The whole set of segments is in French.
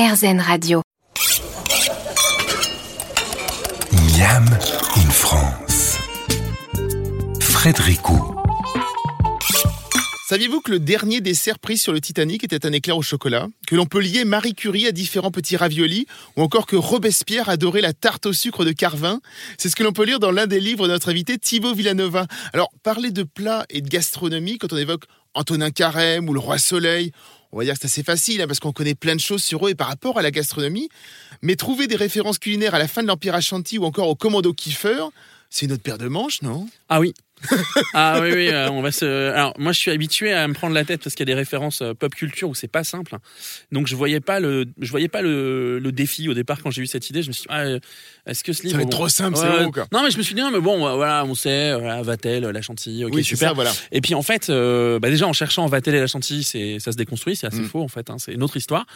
RZN Radio. Miam in France. Frédéricot. Saviez-vous que le dernier dessert pris sur le Titanic était un éclair au chocolat? Que l'on peut lier Marie Curie à différents petits raviolis? Ou encore que Robespierre adorait la tarte au sucre de Carvin? C'est ce que l'on peut lire dans l'un des livres de notre invité Thibaut Villanova. Alors, parler de plats et de gastronomie, quand on évoque Antonin Carême ou le Roi Soleil, on va dire que c'est assez facile hein, parce qu'on connaît plein de choses sur eux et par rapport à la gastronomie. Mais trouver des références culinaires à la fin de l'Empire Ashanti ou encore au Commando Kiefer, c'est une autre paire de manches, non? Ah oui. ah oui, oui, euh, on va se. Alors, moi, je suis habitué à me prendre la tête parce qu'il y a des références euh, pop culture où c'est pas simple. Donc, je voyais pas le, je voyais pas le, le défi au départ quand j'ai eu cette idée. Je me suis dit, ah, euh, est-ce que ce livre. Ça va être trop simple, c'est haut, quoi. Non, mais je me suis dit, non, mais bon, voilà, on sait, voilà, Vatel, la chantilly, ok, Oui, super. ça, voilà. Et puis en fait, euh, bah déjà en cherchant Vatel et la chantilly, c'est ça se déconstruit, c'est assez Mm. faux en fait, hein, c'est une autre histoire.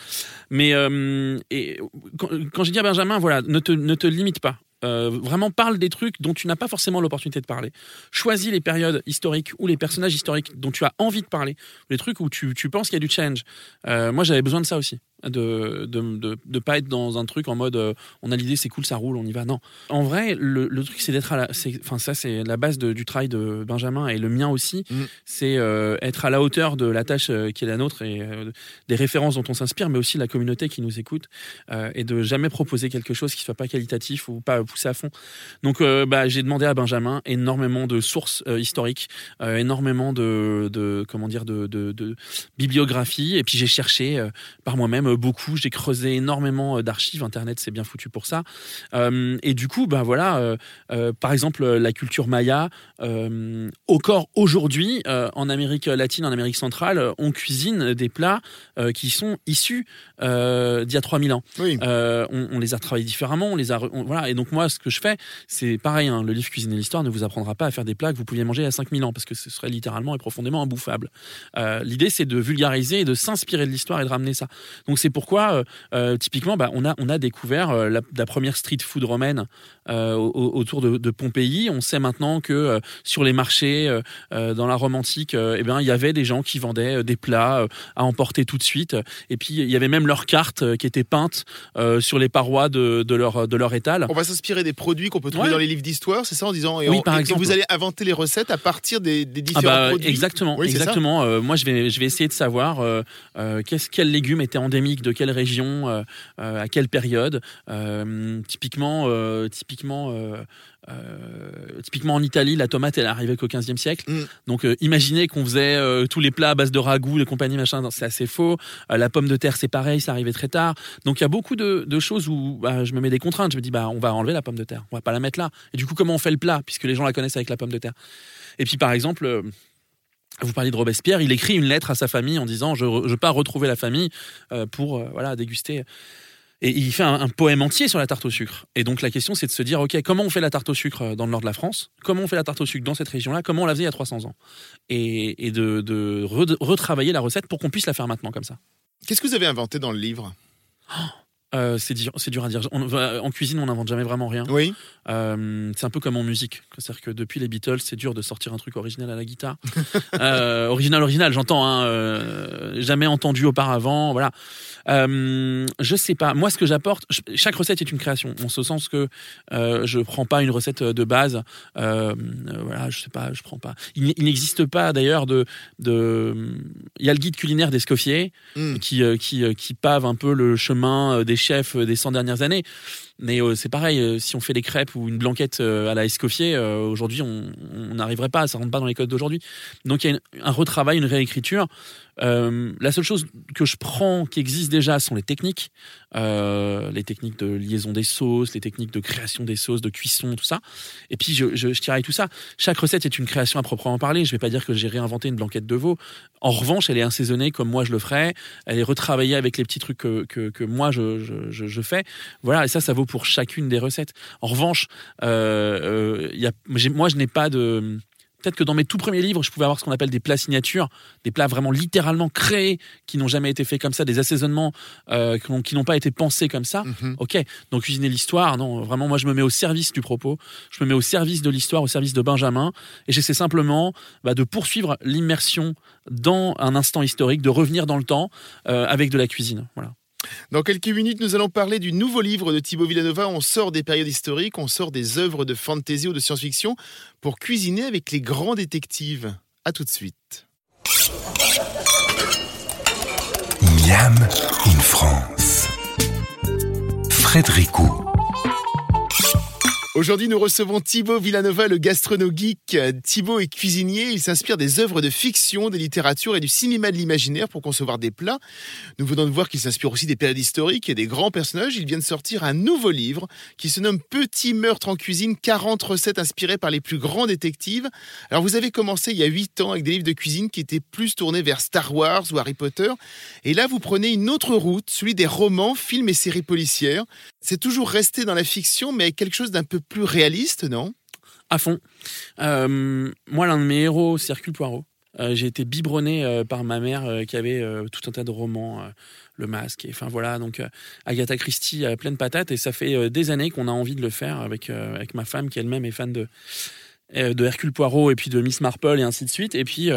Mais euh, et quand, quand j'ai dit à Benjamin, voilà, ne te ne te limite pas. Euh, vraiment parle des trucs dont tu n'as pas forcément l'opportunité de parler. Choisis les périodes historiques ou les personnages historiques dont tu as envie de parler, les trucs où tu, tu penses qu'il y a du change. Euh, moi, j'avais besoin de ça aussi, de de, de de pas être dans un truc en mode euh, on a l'idée, c'est cool, ça roule, on y va. Non. En vrai, le, le truc, c'est d'être à la, enfin ça, c'est la base de- du travail de Benjamin et le mien aussi Mm. c'est euh, être à la hauteur de la tâche euh, qui est la nôtre et euh, des références dont on s'inspire, mais aussi la communauté qui nous écoute et de jamais proposer quelque chose qui soit pas qualitatif ou pas poussé à fond. Donc, bah, j'ai demandé à Benjamin énormément de sources historiques, énormément de, de comment dire de, de, de bibliographie, et puis j'ai cherché par moi-même beaucoup. J'ai creusé énormément euh, d'archives. Internet, c'est bien foutu pour ça. Euh, et du coup, bah voilà, euh, euh, par exemple, euh, la culture maya, euh, encore aujourd'hui, euh, en Amérique latine, en Amérique centrale, euh, on cuisine des plats euh, qui sont issus euh, d'il y a 3000 ans. Oui. Euh, on, on les a travaillés différemment, on les a, on- voilà. Et donc moi, ce que je fais, c'est pareil. hein, le livre Cuisine et l'histoire ne vous apprendra pas à faire des plats que vous pouviez manger a 5000 ans, parce que ce serait littéralement et profondément imbouffable. Euh, L'idée, c'est de vulgariser et de s'inspirer de l'histoire et de ramener ça. Donc c'est pourquoi, euh, euh, typiquement, bah, on a on a découvert euh, la, la première street food romaine euh, au- au- autour de, de Pompéi. On sait maintenant que euh, sur les marchés, dans la Rome antique, eh bien, il y avait des gens qui vendaient des plats à emporter tout de suite. Et puis, il y avait même leurs cartes qui étaient peintes sur les parois de, de leur, de leur étal. On va s'inspirer des produits qu'on peut trouver Ouais. dans les livres d'histoire, c'est ça en disant et Oui, on- par et- et exemple. vous allez inventer les recettes à partir des, des Ah différents bah, produits? exactement, Oui, exactement. Moi, je vais, je vais essayer de savoir euh, euh, qu'est-ce, quels légumes de quelle région, euh, euh, à quelle période. Euh, typiquement, typiquement, euh, typiquement en Italie, la tomate, elle arrivée qu'au 15e siècle. Mm. Donc, euh, imaginez qu'on faisait euh, tous les plats à base de ragoût, de compagnie, machin. C'est assez faux. La pomme de terre, c'est pareil, ça arrivait très tard. Donc, il y a beaucoup de, de choses où bah, je me mets des contraintes. Je me dis, bah, on va enlever la pomme de terre, on va pas la mettre là. Et du coup, comment on fait le plat, puisque les gens la connaissent avec la pomme de terre? Et puis, par exemple. Vous parliez de Robespierre, il écrit une lettre à sa famille en disant je, je pars retrouver la famille euh, pour euh, voilà déguster. Et il fait un, un poème entier sur la tarte au sucre. Et donc la question c'est de se dire ok comment on fait la tarte au sucre euh, dans le nord de la France? Comment on fait la tarte au sucre dans cette région-là? Comment on la faisait il y a 300 ans? Et, et de, de re- retravailler la recette pour qu'on puisse la faire maintenant comme ça. Qu'est-ce que vous avez inventé dans le livre? Euh, c'est dur, c'est dur à dire. On- en cuisine, on n'invente jamais vraiment rien. Oui. Euh, c'est un peu comme en musique. C'est-à-dire que depuis les Beatles, c'est dur de sortir un truc original à la guitare. euh, original, original, j'entends. Hein, jamais entendu auparavant. Voilà. Je sais pas. Moi, ce que j'apporte, chaque recette est une création. En ce sens que je prends pas une recette de base. Voilà, je sais pas. Je prends pas. Il, n'existe pas d'ailleurs de. de il y a le guide culinaire d'Escoffier Mm. qui, qui, qui pave un peu le chemin des chefs euh, des 100 dernières années. Mais euh, c'est pareil, euh, si on fait des crêpes ou une blanquette euh, à la Escoffier, aujourd'hui, on n'arriverait pas, ça rentre pas dans les codes d'aujourd'hui. Donc il y a un retravail, une réécriture. La seule chose que je prends qui existe déjà sont les techniques, les techniques de liaison des sauces, les techniques de création des sauces, de cuisson, tout ça. Et puis je, je, je tiraille tout ça. Chaque recette est une création à proprement parler. Je vais pas dire que j'ai réinventé une blanquette de veau. En revanche, elle est assaisonnée comme moi je le ferais. Elle est retravaillée avec les petits trucs que, que, moi je, je, je fais. Voilà, et ça, ça vaut pour chacune des recettes. En revanche, euh, euh, y a, moi je n'ai pas de Peut-être que dans mes tout premiers livres, je pouvais avoir ce qu'on appelle des plats signatures, des plats vraiment littéralement créés, qui n'ont jamais été faits comme ça, des assaisonnements euh, qui n'ont- pas été pensés comme ça. Mhm. Ok, donc cuisiner l'histoire, non, vraiment, moi je me mets au service du propos, je me mets au service de l'histoire, au service de Benjamin, et j'essaie simplement bah, de poursuivre l'immersion dans un instant historique, de revenir dans le temps euh, avec de la cuisine. Voilà. Dans quelques minutes, nous allons parler du nouveau livre de Thibaut Villanova. On sort des périodes historiques, on sort des œuvres de fantasy ou de science-fiction pour cuisiner avec les grands détectives. À tout de suite. Miam in France. Frédéricot. Aujourd'hui, nous recevons Thibaut Villanova, le gastrono-geek. Thibaut est cuisinier, il s'inspire des œuvres de fiction, des littératures et du cinéma de l'imaginaire pour concevoir des plats. Nous venons de voir qu'il s'inspire aussi des périodes historiques et des grands personnages. Il vient de sortir un nouveau livre qui se nomme Petit meurtre en cuisine, 40 recettes inspirées par les plus grands détectives. Alors, vous avez commencé il y a 8 ans avec des livres de cuisine qui étaient plus tournés vers Star Wars ou Harry Potter. Et là, vous prenez une autre route, celui des romans, films et séries policières. C'est toujours resté dans la fiction, mais avec quelque chose d'un peu plus réaliste, non? À fond. Euh, moi, l'un de mes héros, c'est Hercule Poirot. Euh, j'ai été biberonné euh, par ma mère qui avait tout un tas de romans, Le Masque, et enfin voilà, donc Agatha Christie pleine patate, et ça fait des années qu'on a envie de le faire avec, avec ma femme qui elle-même est fan de, de Hercule Poirot et puis de Miss Marple et ainsi de suite. Et puis,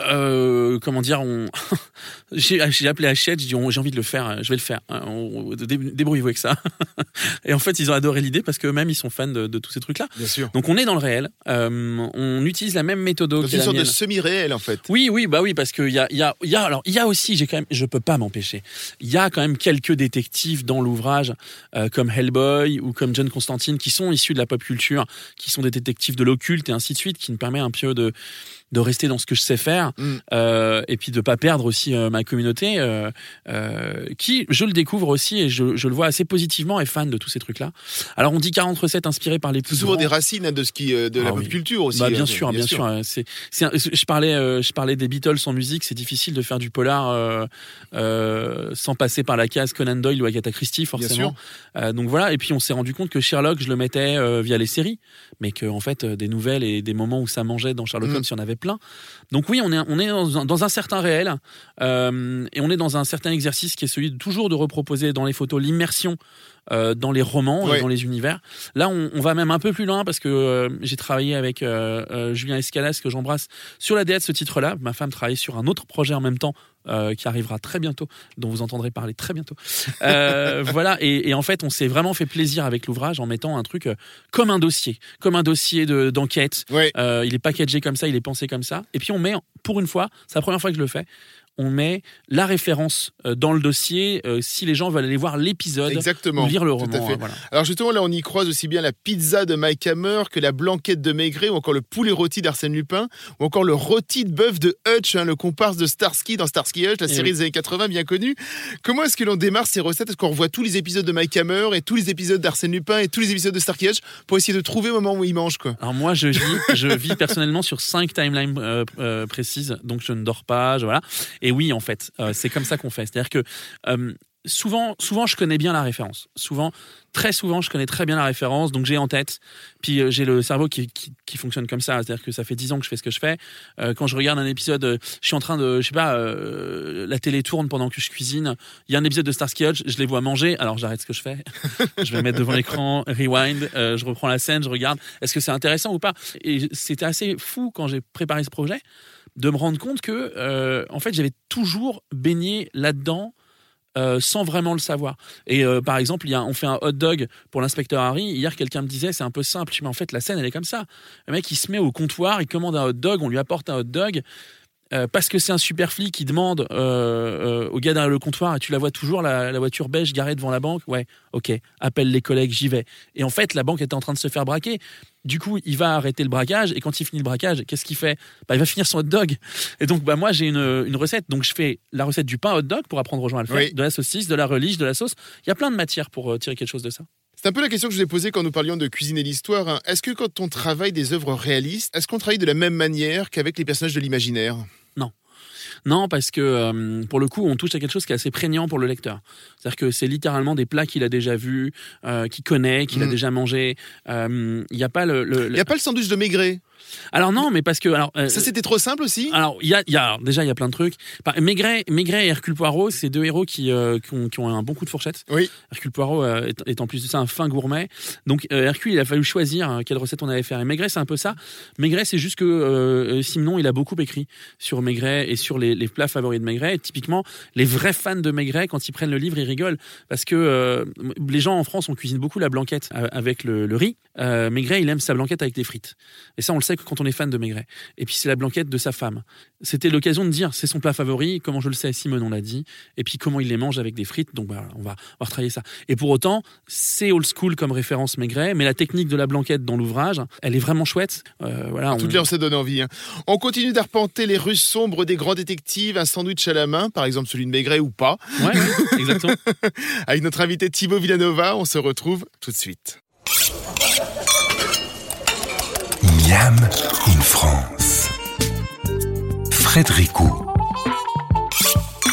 euh, comment dire, on... j'ai appelé Hachette, j'ai dit j'ai envie de le faire, je vais le faire. hein, on- Débrouillez-vous avec ça. et en fait, ils ont adoré l'idée parce qu'eux-mêmes, ils sont fans de, de tous ces trucs-là. Bien sûr. Donc on est dans le réel, euh, on utilise la même méthode que une sorte de semi-réel, en fait. Oui, oui, bah oui, parce qu'il y a, il y a, y a, alors il y a aussi, j'ai quand même, je peux pas m'empêcher. Il y a quand même quelques détectives dans l'ouvrage, euh, comme Hellboy ou comme John Constantine, qui sont issus de la pop culture, qui sont des détectives de l'occulte et ainsi de suite, qui me permet un peu de de rester dans ce que je sais faire Mm. euh, et puis de pas perdre aussi euh, ma communauté euh, qui je le découvre aussi et je, je le vois assez positivement est fan de tous ces trucs là alors on dit 40 recettes inspirées par les plus souvent grands. des racines hein, de ce qui, de Ah la pop oui. culture aussi. Bah, bien hein, sûr, bien, sûr. euh, C'est, je parlais, je parlais des Beatles en musique. C'est difficile de faire du polar sans passer par la case Conan Doyle ou Agatha Christie, forcément. Donc voilà. Et puis on s'est rendu compte que Sherlock, je le mettais via les séries, mais que en fait des nouvelles et des moments où ça mangeait dans Sherlock Mm. Holmes, il y en avait Donc oui, on est, dans un certain réel euh, et on est dans un certain exercice qui est celui de toujours de reproposer dans les photos l'immersion. Euh, dans les romans, dans les univers. Là, on, on va même un peu plus loin parce que euh, j'ai travaillé avec euh, Julien Escalas, que j'embrasse, sur la DA de ce titre-là. Ma femme travaille sur un autre projet en même temps qui arrivera très bientôt, dont vous entendrez parler très bientôt. Voilà, et, et en fait, on s'est vraiment fait plaisir avec l'ouvrage en mettant un truc comme un dossier, comme un dossier de- d'enquête. Il est packagé comme ça, il est pensé comme ça. Et puis on met, pour une fois, c'est la première fois que je le fais, on met la référence euh, dans le dossier euh, si les gens veulent aller voir l'épisode Exactement. ou lire le Tout à roman. fait. hein, voilà. Alors justement, là, on y croise aussi bien la pizza de Mike Hammer que la blanquette de Maigret ou encore le poulet rôti d'Arsène Lupin ou encore le rôti de bœuf de Hutch, hein, le comparse de Starsky dans Starsky Hutch, la Eh série oui. des années 80 bien connue. Comment est-ce que l'on démarre ces recettes? Est-ce qu'on revoit tous les épisodes de Mike Hammer et tous les épisodes d'Arsène Lupin et tous les épisodes de Starsky Hutch pour essayer de trouver le moment où il mange quoi? Alors moi, je vis, je vis personnellement sur cinq timelines euh, euh, précises, donc je ne dors pas, je, voilà. Et oui, en fait, euh, c'est comme ça qu'on fait. C'est-à-dire que euh, souvent, souvent, je connais bien la référence. Souvent, très souvent, je connais très bien la référence, donc j'ai en tête. Puis euh, j'ai le cerveau qui, qui, fonctionne comme ça, c'est-à-dire que ça fait dix ans que je fais ce que je fais. Quand je regarde un épisode, je suis en train de, je sais pas, la télé tourne pendant que je cuisine. Il y a un épisode de Starsky Hutch, je les vois manger, alors j'arrête ce que je fais. je vais mettre devant l'écran, rewind, je reprends la scène, je regarde. Est-ce que c'est intéressant ou pas? Et c'était assez fou quand j'ai préparé ce projet de me rendre compte que, euh, en fait, j'avais toujours baigné là-dedans. euh, sans vraiment le savoir. Et euh, par exemple, il y a, on fait un hot dog pour l'inspecteur Harry. Hier, quelqu'un me disait, c'est un peu simple. Mais en fait, la scène, elle est comme ça. Le mec, il se met au comptoir, il commande un hot dog, on lui apporte un hot dog. Euh, parce que c'est un super flic qui demande euh, euh, au gars derrière le comptoir, et tu la vois toujours, la, la voiture beige garée devant la banque? Ouais, ok, appelle les collègues, j'y vais. Et en fait, la banque était en train de se faire braquer. Du coup, il va arrêter le braquage, et quand il finit le braquage, qu'est-ce qu'il fait? Bah, Il va finir son hot dog. Et donc, bah, moi, j'ai une, une recette. Donc, je fais la recette du pain hot dog pour apprendre aux gens à le faire, Oui. de la saucisse, de la relish, de la sauce. Il y a plein de matières pour tirer quelque chose de ça. C'est un peu la question que je vous ai posée quand nous parlions de cuisiner l'histoire. hein. Est-ce que quand on travaille des œuvres réalistes, est-ce qu'on travaille de la même manière qu'avec les personnages de l'imaginaire? Non, parce que euh, pour le coup, on touche à quelque chose qui est assez prégnant pour le lecteur. C'est-à-dire que c'est littéralement des plats qu'il a déjà vus, euh, qu'il connaît, qu'il a Mm. déjà mangé. Euh, Il n'y a pas le. le- Il n'y a pas le sandwich de Maigret Alors non, mais parce que alors euh, Ça, c'était trop simple aussi? alors il y a, il y a déjà il y a plein de trucs. Maigret, Maigret et Hercule Poirot, c'est deux héros qui, euh, qui, ont, qui ont un bon coup de fourchette. Oui. Hercule Poirot euh, est, est en plus de ça un fin gourmet. Donc euh, Hercule, il a fallu choisir euh, quelle recette on allait faire. Et Maigret, c'est un peu ça. Maigret, c'est juste que Simon, il a beaucoup écrit sur Maigret et sur les, les plats favoris de Maigret. Et typiquement, les vrais fans de Maigret, quand ils prennent le livre, ils rigolent parce que les gens en France, on cuisine beaucoup la blanquette avec le, le riz. Maigret, il aime sa blanquette avec des frites. Et ça, on le sait que quand on est fan de Maigret. Et puis c'est la blanquette de sa femme. C'était l'occasion de dire c'est son plat favori, comment je le sais, Simone on l'a dit, et puis comment il les mange avec des frites, donc bah, on, va, on va retravailler ça. Et pour autant, c'est old school comme référence Maigret, mais la technique de la blanquette dans l'ouvrage, elle est vraiment chouette. Euh, voilà, Toutes on- les on s'est donné envie. hein. On continue d'arpenter les rues sombres des grands détectives, un sandwich à la main, par exemple celui de Maigret ou pas. Ouais, ouais, exactement. Avec notre invité Thibaut Villanova, on se retrouve tout de suite. Miam in France. Frédéric.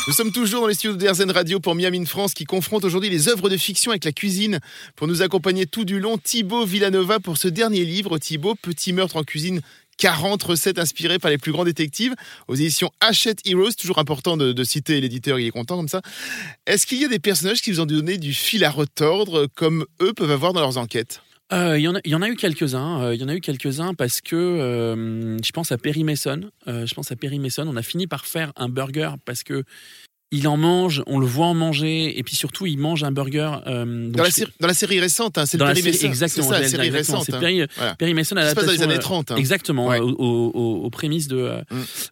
Nous sommes toujours dans les studios de Radio pour Miami in France qui confronte aujourd'hui les œuvres de fiction avec la cuisine. Pour nous accompagner tout du long, Thibaut Villanova pour ce dernier livre. Thibaut, Petit meurtre en cuisine. 40 recettes inspirées par les plus grands détectives aux éditions Hachette Heroes. Toujours important de, de citer l'éditeur, il est content comme ça. Est-ce qu'il y a des personnages qui vous ont donné du fil à retordre comme eux peuvent avoir dans leurs enquêtes? Euh, Il y, en a- eu quelques-uns. euh, Il y en a eu quelques-uns parce que euh, je pense à Perry Mason. je pense à Perry Mason. On a fini par faire un burger parce que il en mange, on le voit en manger, et puis surtout il mange un burger. euh, dans la, série, dans la série récente, hein, c'est le la Perry série, Mason. exactement, C'est la série exactement, récente. C'est hein. Perry, Voilà. Perry Mason dans les années euh, 30. hein. Exactement, Ouais. aux, aux- prémices de, euh,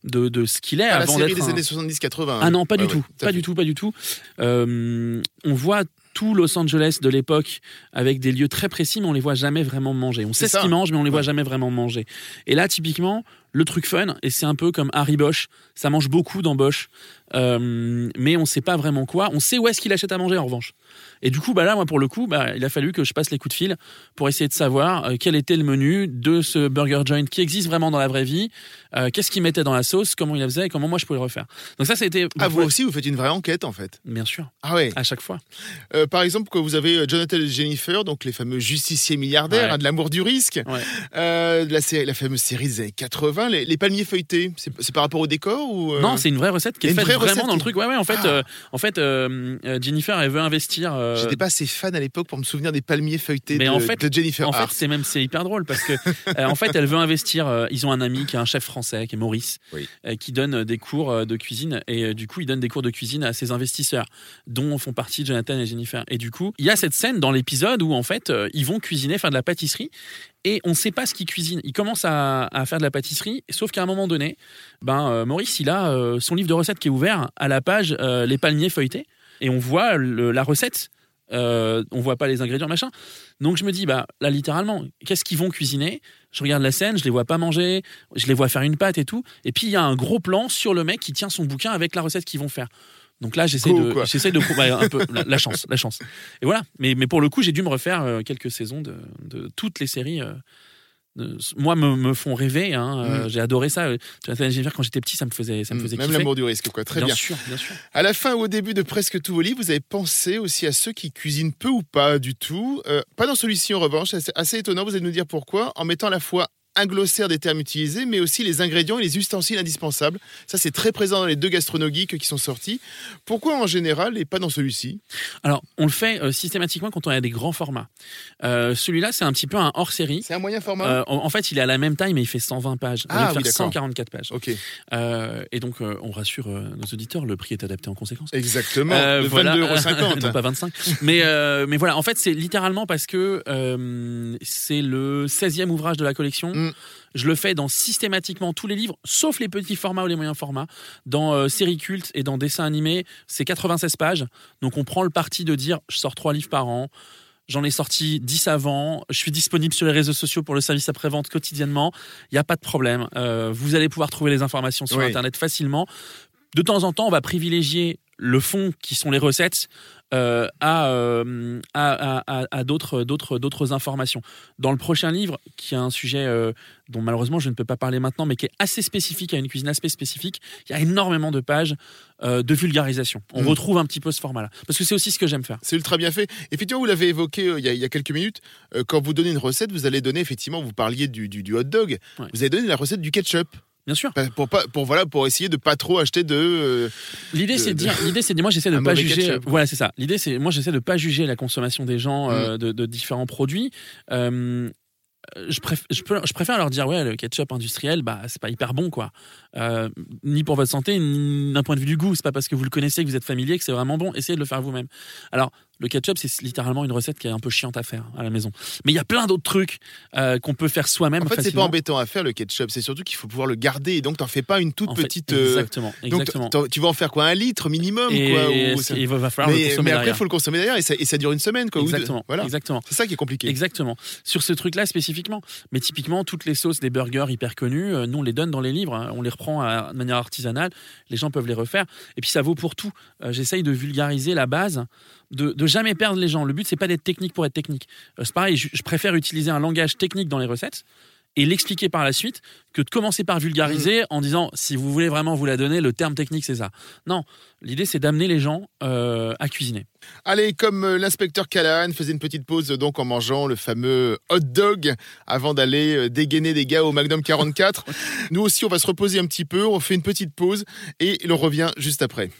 de, de ce qu'il est la avant série d'être des un- années 70-80. Ah non, pas Ouais, du ouais, tout, pas du tout, pas du tout. Euh, on voit tout Los Angeles de l'époque avec des lieux très précis, mais on les voit jamais vraiment manger. On sait ce qu'ils mangent, mais on les voit Ouais. jamais vraiment manger. Et là, typiquement, le truc fun, et c'est un peu comme Harry Bosch, ça mange beaucoup dans Bosch, euh, mais on sait pas vraiment quoi. On sait où est-ce qu'il achète à manger en revanche. Et du coup, bah là, moi, pour le coup, bah, il a fallu que je passe les coups de fil pour essayer de savoir euh, quel était le menu de ce burger joint qui existe vraiment dans la vraie vie, euh, qu'est-ce qu'il mettait dans la sauce, comment il la faisait et comment moi je pouvais le refaire. Donc ça, c'était Ah, vous aussi, vous faites une vraie enquête en fait. bien sûr, Ah ouais. à chaque fois. Euh, par exemple, quand vous avez Jonathan et Jennifer, donc les fameux justiciers milliardaires, Ouais. hein, de l'amour du risque, Ouais. la, série, la fameuse série des années 80, les, les palmiers feuilletés, c'est par rapport au décor ou Non, c'est une vraie recette qui est faite vraie vraiment dans le truc. Ouais, ouais. En fait, Ah. euh, en fait, euh, euh, Jennifer, elle veut investir. euh, J'étais pas assez fan à l'époque pour me souvenir des palmiers feuilletés Mais de, en fait- de Jennifer En fait, c'est même c'est hyper drôle parce que en fait, elle veut investir. ils ont un ami qui est un chef français, qui est Maurice, Oui. qui donne des cours de cuisine et du coup, il donne des cours de cuisine à ses investisseurs, dont font partie Jonathan et Jennifer. Et du coup, il y a cette scène dans l'épisode où en fait, ils vont cuisiner, faire de la pâtisserie. Et on ne sait pas ce qu'ils cuisinent. Ils commencent à, faire de la pâtisserie, sauf qu'à un moment donné, ben euh, Maurice, il a euh, son livre de recettes qui est ouvert à la page euh, les palmiers feuilletés, et on voit la recette. Euh, on voit pas les ingrédients machin. Donc je me dis bah là littéralement, qu'est-ce qu'ils vont cuisiner? Je regarde la scène, je les vois pas manger, je les vois faire une pâte et tout. Et puis il y a un gros plan sur le mec qui tient son bouquin avec la recette qu'ils vont faire. Donc là j'essaie de j'essaie de ouais, un peu la, la chance, la chance. Et voilà. Mais mais pour le coup j'ai dû me refaire euh, quelques saisons de, de toutes les séries. euh, de- moi me, me font rêver. hein, euh, J'ai adoré ça. Quand j'étais petit ça me faisait ça me Mm, faisait Même l'amour du risque, quoi. Très bien, bien. sûr, bien sûr. À la fin ou au début de presque tous vos livres, vous avez pensé aussi à ceux qui cuisinent peu ou pas du tout. Euh, pas dans celui-ci en revanche, c'est assez étonnant, vous allez nous dire pourquoi, en mettant à la fois un glossaire des termes utilisés, mais aussi les ingrédients et les ustensiles indispensables. Ça, c'est très présent dans les deux gastronogeeks qui sont sortis. Pourquoi en général et pas dans celui-ci? Alors on le fait euh, systématiquement quand on a des grands formats. Euh, Celui-là c'est un petit peu un hors série. C'est un moyen format? Euh, en, fait, il est à la même taille, mais il fait 120 pages. Ah va oui, faire d'accord. 144 pages. Ok, et donc, on rassure nos auditeurs, le prix est adapté en conséquence. exactement. Euh, Le voilà. 22,50 non, pas 25. mais, mais voilà, en fait, c'est littéralement parce que c'est le 16e ouvrage de la collection. Mm. Je le fais dans systématiquement tous les livres, sauf les petits formats ou les moyens formats. Dans euh, séries cultes et dans dessins animés, c'est 96 pages. Donc, on prend le parti de dire je sors trois livres par an. J'en ai sorti 10 avant. Je suis disponible sur les réseaux sociaux pour le service après-vente quotidiennement. Il n'y a pas de problème. Euh, vous allez pouvoir trouver les informations sur Oui. Internet facilement. De temps en temps, on va privilégier le fond qui sont les recettes euh, à, euh, à, à, à d'autres, d'autres, d'autres informations. Dans le prochain livre, qui est un sujet euh, dont malheureusement je ne peux pas parler maintenant, mais qui est assez spécifique, à une cuisine assez spécifique, il y a énormément de pages de vulgarisation. On Mm. retrouve un petit peu ce format-là. Parce que c'est aussi ce que j'aime faire. C'est ultra bien fait. Effectivement, vous l'avez évoqué il, y a, il y a quelques minutes. quand vous donnez une recette, vous allez donner, effectivement, vous parliez du, du, du hot dog. Ouais. Vous allez donner la recette du ketchup. Bien sûr. Pas- Pour, pas, pour, voilà, pour essayer de pas trop acheter de. euh, L'idée c'est de dire, l'idée c'est de dire, moi j'essaie de pas juger. ketchup. Voilà c'est ça. L'idée c'est, moi j'essaie de pas juger la consommation des gens euh, de, de différents produits. Euh, je, préf- je, peux- je préfère leur dire ouais le ketchup industriel bah c'est pas hyper bon quoi Euh, ni pour votre santé ni d'un point de vue du goût c'est pas parce que vous le connaissez que vous êtes familier que c'est vraiment bon essayez de le faire vous-même alors le ketchup c'est littéralement une recette qui est un peu chiante à faire à la maison mais il y a plein d'autres trucs euh, qu'on peut faire soi-même En fait, c'est pas embêtant à faire le ketchup. C'est surtout qu'il faut pouvoir le garder. Et donc, t'en fais pas une toute En fait, petite. euh, exactement exactement tu vas en faire quoi Un litre minimum et quoi, ou- c'est- il va falloir le mais, consommer mais après, il faut le consommer derrière. Et ça, et ça dure une semaine. Quoi, ou deux. exactement Voilà. exactement C'est ça qui est compliqué. Exactement. Sur ce truc-là spécifiquement. Mais typiquement, toutes les sauces des burgers hyper connues, euh, nous on les donne dans les livres, hein. on les reprend à- de manière artisanale, les gens peuvent les refaire. Et puis ça vaut pour tout. J'essaye de vulgariser la base, de, de jamais perdre les gens. Le but c'est pas d'être technique pour être technique. Euh, c'est pareil, je, je préfère utiliser un langage technique dans les recettes et l'expliquer par la suite que de commencer par vulgariser en disant si vous voulez vraiment vous la donner, le terme technique c'est ça. Non, l'idée c'est d'amener les gens euh, à cuisiner. Allez, comme euh, l'inspecteur Callahan faisait une petite pause donc en mangeant le fameux hot dog avant d'aller dégainer des gars au Magnum 44, nous aussi on va se reposer un petit peu, on fait une petite pause et l'on revient juste après.